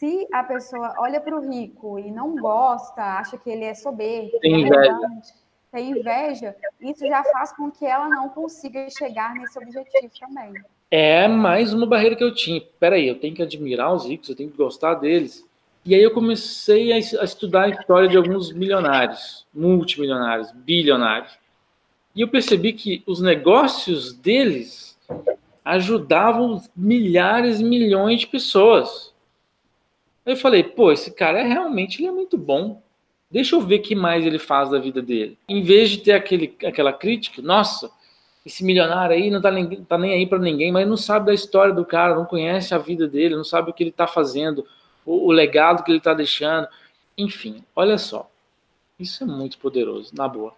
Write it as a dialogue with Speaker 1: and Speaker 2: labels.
Speaker 1: se a pessoa olha para o rico e não gosta, acha que ele é soberbo,
Speaker 2: tem inveja.
Speaker 1: tem inveja, isso já faz com que ela não consiga chegar nesse objetivo também.
Speaker 2: É mais uma barreira que eu tinha. Peraí, eu tenho que admirar os ricos, eu tenho que gostar deles. E aí eu comecei a estudar a história de alguns milionários, multimilionários, bilionários. E eu percebi que os negócios deles ajudavam milhares e milhões de pessoas. Eu falei, pô, esse cara é realmente ele é muito bom. Deixa eu ver o que mais ele faz da vida dele. Em vez de ter aquele, aquela crítica, nossa, esse milionário aí não tá nem, tá nem aí para ninguém, mas não sabe da história do cara, não conhece a vida dele, não sabe o que ele está fazendo, o, o, legado que ele está deixando. Enfim, olha só. Isso é muito poderoso, na boa.